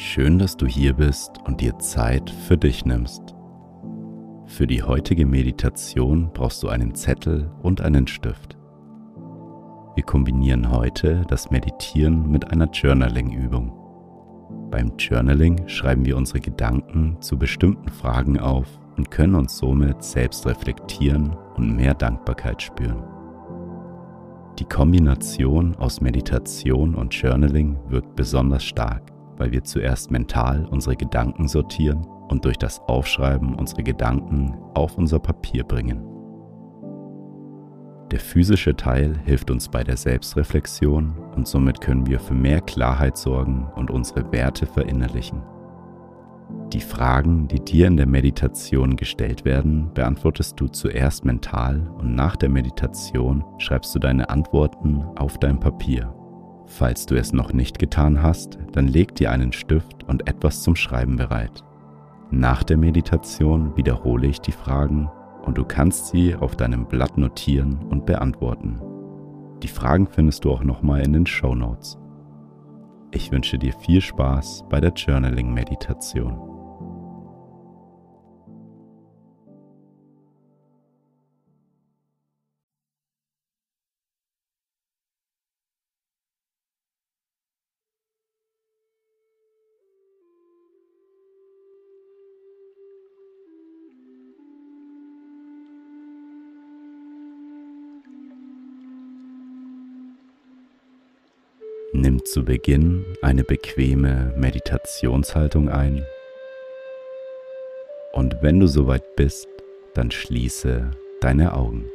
Schön, dass du hier bist und dir Zeit für dich nimmst. Für die heutige Meditation brauchst du einen Zettel und einen Stift. Wir kombinieren heute das Meditieren mit einer Journaling-Übung. Beim Journaling schreiben wir unsere Gedanken zu bestimmten Fragen auf und können uns somit selbst reflektieren und mehr Dankbarkeit spüren. Die Kombination aus Meditation und Journaling wirkt besonders stark, weil wir zuerst mental unsere Gedanken sortieren und durch das Aufschreiben unsere Gedanken auf unser Papier bringen. Der physische Teil hilft uns bei der Selbstreflexion und somit können wir für mehr Klarheit sorgen und unsere Werte verinnerlichen. Die Fragen, die dir in der Meditation gestellt werden, beantwortest du zuerst mental und nach der Meditation schreibst du deine Antworten auf dein Papier. Falls du es noch nicht getan hast, dann leg dir einen Stift und etwas zum Schreiben bereit. Nach der Meditation wiederhole ich die Fragen und du kannst sie auf deinem Blatt notieren und beantworten. Die Fragen findest du auch nochmal in den Show Notes. Ich wünsche dir viel Spaß bei der Journaling-Meditation. Nimm zu Beginn eine bequeme Meditationshaltung ein und wenn du soweit bist, dann schließe deine Augen.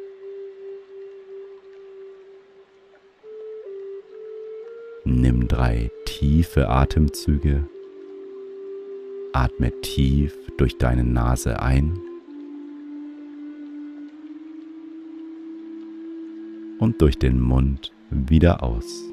Nimm drei tiefe Atemzüge. Atme tief durch deine Nase ein und durch den Mund wieder aus.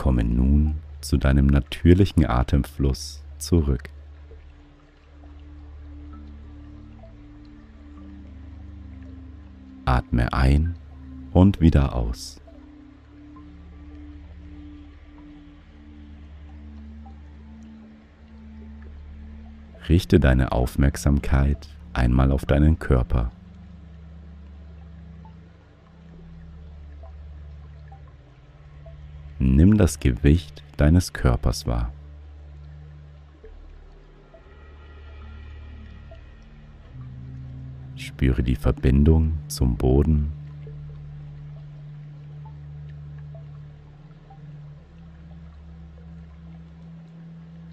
Komme nun zu deinem natürlichen Atemfluss zurück. Atme ein und wieder aus. Richte deine Aufmerksamkeit einmal auf deinen Körper. Nimm das Gewicht deines Körpers wahr. Spüre die Verbindung zum Boden.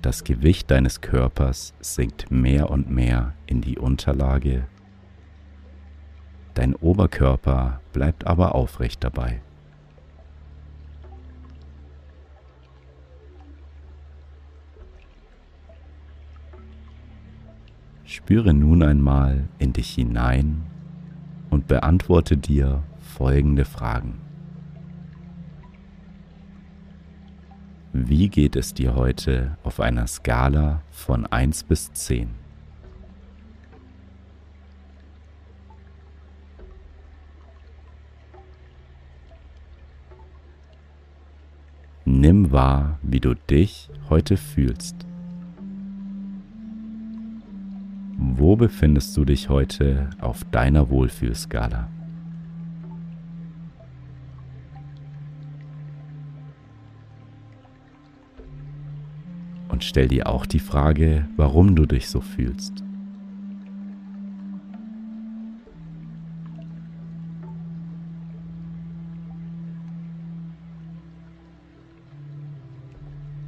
Das Gewicht deines Körpers sinkt mehr und mehr in die Unterlage. Dein Oberkörper bleibt aber aufrecht dabei. Spüre nun einmal in dich hinein und beantworte dir folgende Fragen. Wie geht es dir heute auf einer Skala von 1 bis 10? Nimm wahr, wie du dich heute fühlst. Wo befindest du dich heute auf deiner Wohlfühlskala? Und stell dir auch die Frage, warum du dich so fühlst.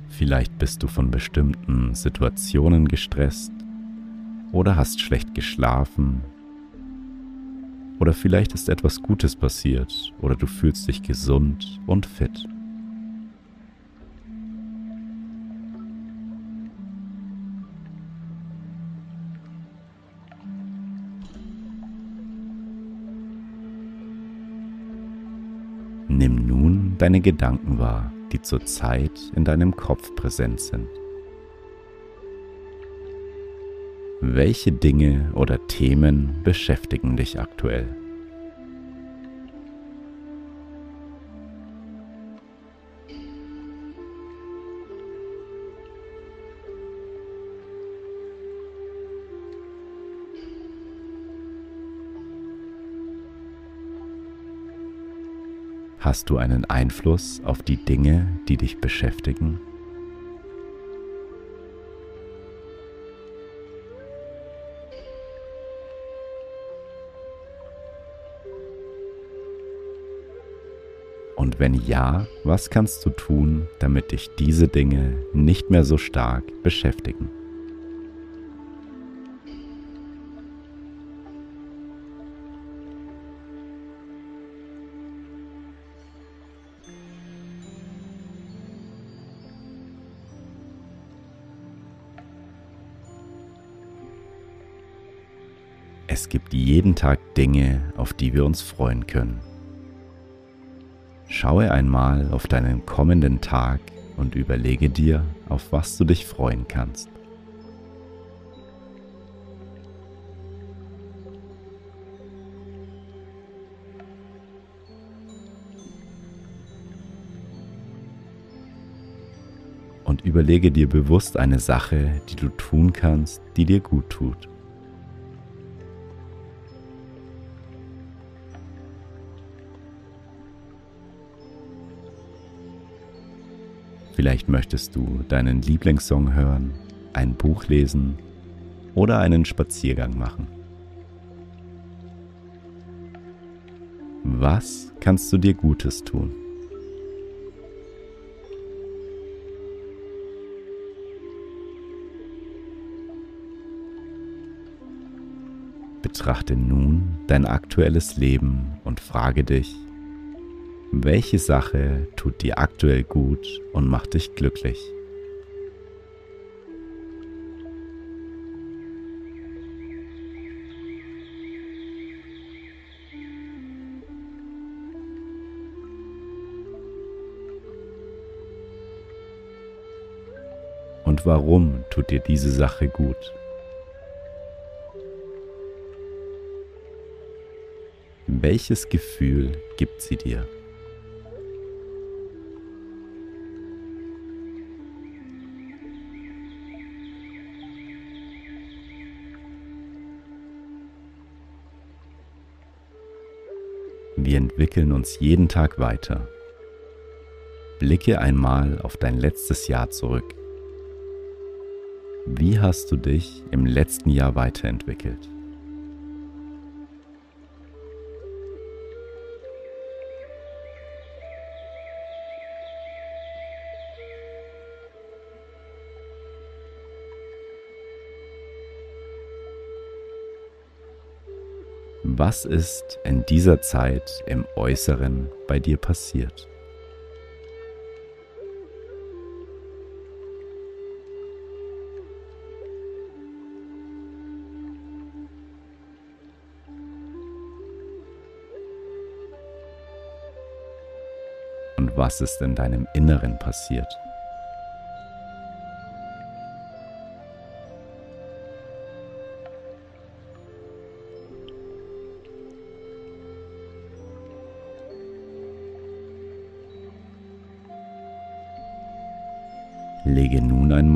Vielleicht bist du von bestimmten Situationen gestresst oder hast schlecht geschlafen Oder vielleicht ist etwas Gutes passiert oder du fühlst dich gesund und fit. Nimm nun deine Gedanken wahr, die zurzeit in deinem Kopf präsent sind. Welche Dinge oder Themen beschäftigen dich aktuell? Hast du einen Einfluss auf die Dinge, die dich beschäftigen? Wenn ja, was kannst du tun, damit dich diese Dinge nicht mehr so stark beschäftigen? Es gibt jeden Tag Dinge, auf die wir uns freuen können. Schaue einmal auf deinen kommenden Tag und überlege dir, auf was du dich freuen kannst. Und überlege dir bewusst eine Sache, die du tun kannst, die dir gut tut. Vielleicht möchtest du deinen Lieblingssong hören, ein Buch lesen oder einen Spaziergang machen. Was kannst du dir Gutes tun? Betrachte nun dein aktuelles Leben und frage dich, welche Sache tut dir aktuell gut und macht dich glücklich? Und warum tut dir diese Sache gut? Welches Gefühl gibt sie dir? Entwickeln uns jeden Tag weiter. Blicke einmal auf dein letztes Jahr zurück. Wie hast du dich im letzten Jahr weiterentwickelt? Was ist in dieser Zeit im Äußeren bei dir passiert? Und was ist in deinem Inneren passiert?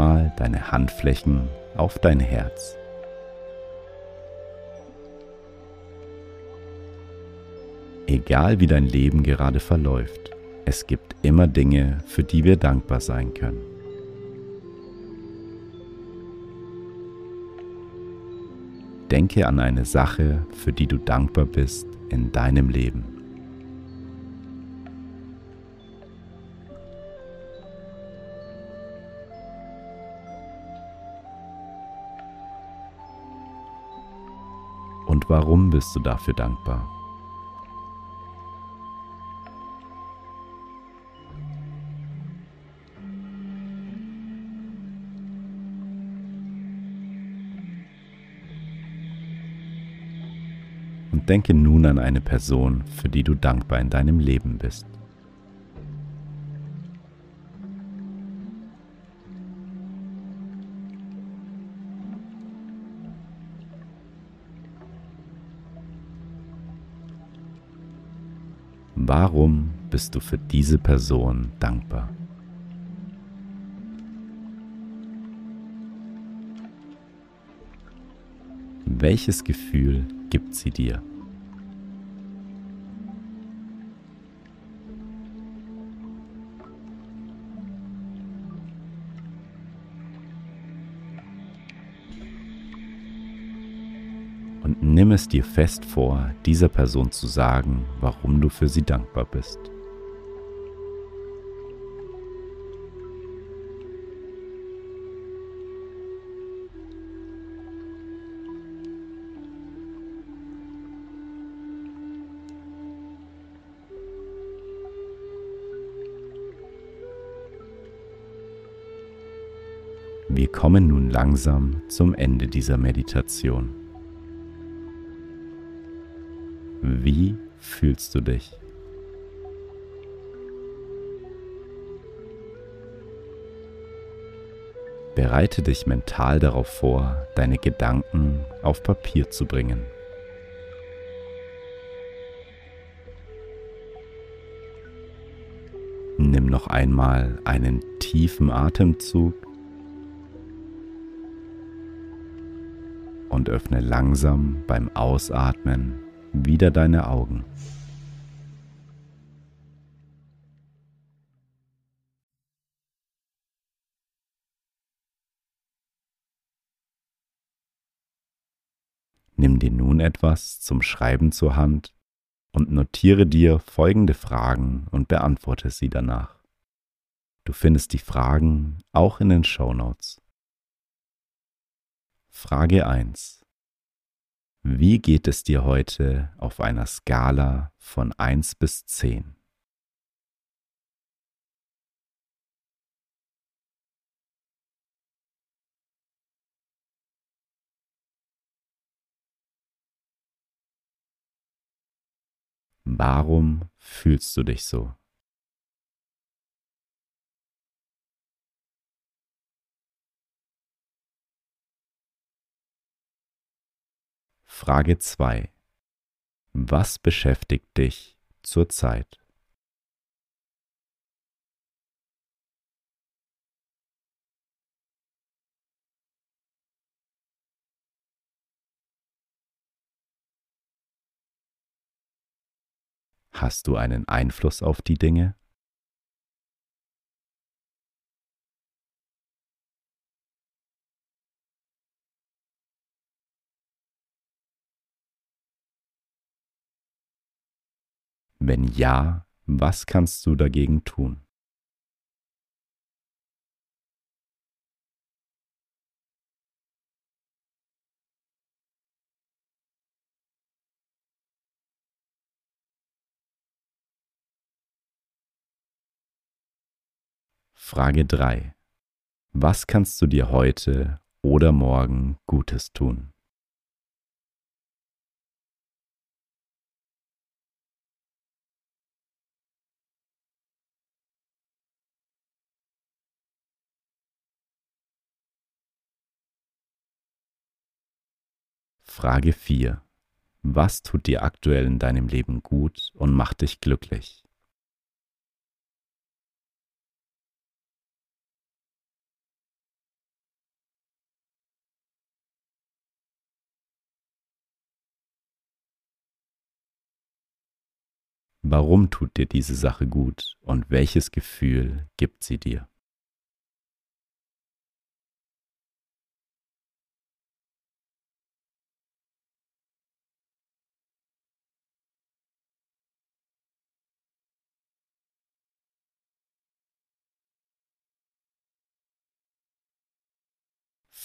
Einmal deine Handflächen auf dein Herz. Egal wie dein Leben gerade verläuft, es gibt immer Dinge, für die wir dankbar sein können. Denke an eine Sache, für die du dankbar bist in deinem Leben. Warum bist du dafür dankbar? Und denke nun an eine Person, für die du dankbar in deinem Leben bist. Warum bist du für diese Person dankbar? Welches Gefühl gibt sie dir? Nimm es dir fest vor, dieser Person zu sagen, warum du für sie dankbar bist. Wir kommen nun langsam zum Ende dieser Meditation. Wie fühlst du dich? Bereite dich mental darauf vor, deine Gedanken auf Papier zu bringen. Nimm noch einmal einen tiefen Atemzug und öffne langsam beim Ausatmen wieder deine Augen. Nimm dir nun etwas zum Schreiben zur Hand und notiere dir folgende Fragen und beantworte sie danach. Du findest die Fragen auch in den Show Notes. Frage 1. Wie geht es dir heute auf einer Skala von 1 bis 10? Warum fühlst du dich so? Frage 2. Was beschäftigt dich zurzeit? Hast du einen Einfluss auf die Dinge? Wenn ja, was kannst du dagegen tun? Frage 3. Was kannst du dir heute oder morgen Gutes tun? Frage 4. Was tut dir aktuell in deinem Leben gut und macht dich glücklich? Warum tut dir diese Sache gut und welches Gefühl gibt sie dir?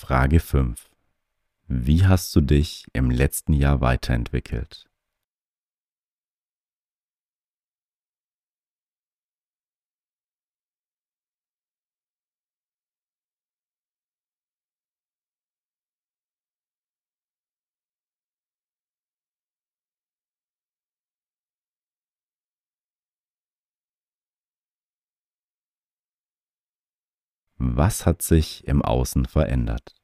Frage 5. Wie hast du dich im letzten Jahr weiterentwickelt? Was hat sich im Außen verändert?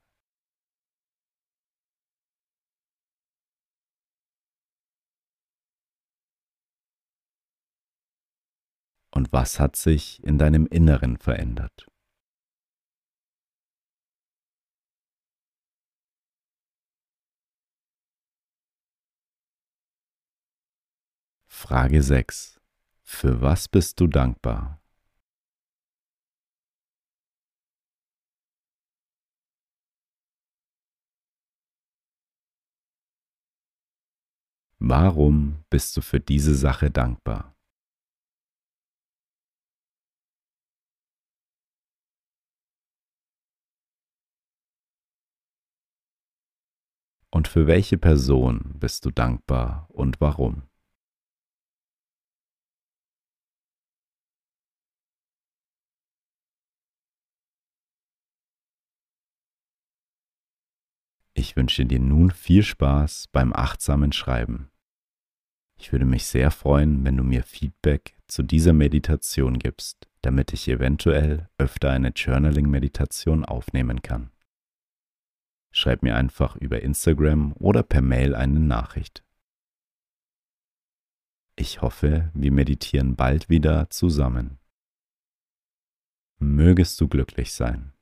Und was hat sich in deinem Inneren verändert? Frage 6. Für was bist du dankbar? Warum bist du für diese Sache dankbar? Und für welche Person bist du dankbar und warum? Ich wünsche dir nun viel Spaß beim achtsamen Schreiben. Ich würde mich sehr freuen, wenn du mir Feedback zu dieser Meditation gibst, damit ich eventuell öfter eine Journaling-Meditation aufnehmen kann. Schreib mir einfach über Instagram oder per Mail eine Nachricht. Ich hoffe, wir meditieren bald wieder zusammen. Mögest du glücklich sein.